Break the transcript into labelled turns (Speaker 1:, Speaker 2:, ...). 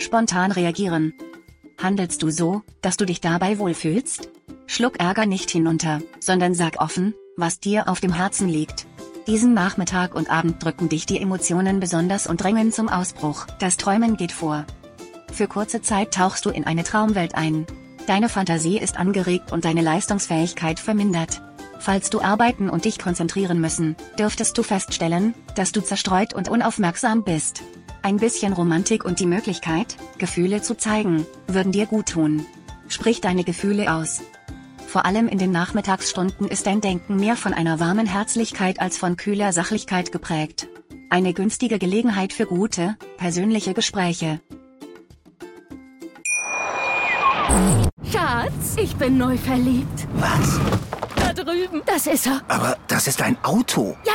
Speaker 1: Spontan reagieren. Handelst du so, dass du dich dabei wohlfühlst? Schluck Ärger nicht hinunter, sondern sag offen, was dir auf dem Herzen liegt. Diesen Nachmittag und Abend drücken dich die Emotionen besonders und drängen zum Ausbruch. Das Träumen geht vor. Für kurze Zeit tauchst du in eine Traumwelt ein. Deine Fantasie ist angeregt und deine Leistungsfähigkeit vermindert. Falls du arbeiten und dich konzentrieren müssen, dürftest du feststellen, dass du zerstreut und unaufmerksam bist. Ein bisschen Romantik und die Möglichkeit, Gefühle zu zeigen, würden dir gut tun. Sprich deine Gefühle aus. Vor allem in den Nachmittagsstunden ist dein Denken mehr von einer warmen Herzlichkeit als von kühler Sachlichkeit geprägt. Eine günstige Gelegenheit für gute, persönliche Gespräche.
Speaker 2: Schatz, ich bin neu verliebt.
Speaker 3: Was?
Speaker 2: Da drüben. Das ist er.
Speaker 3: Aber das ist ein Auto.
Speaker 2: Ja,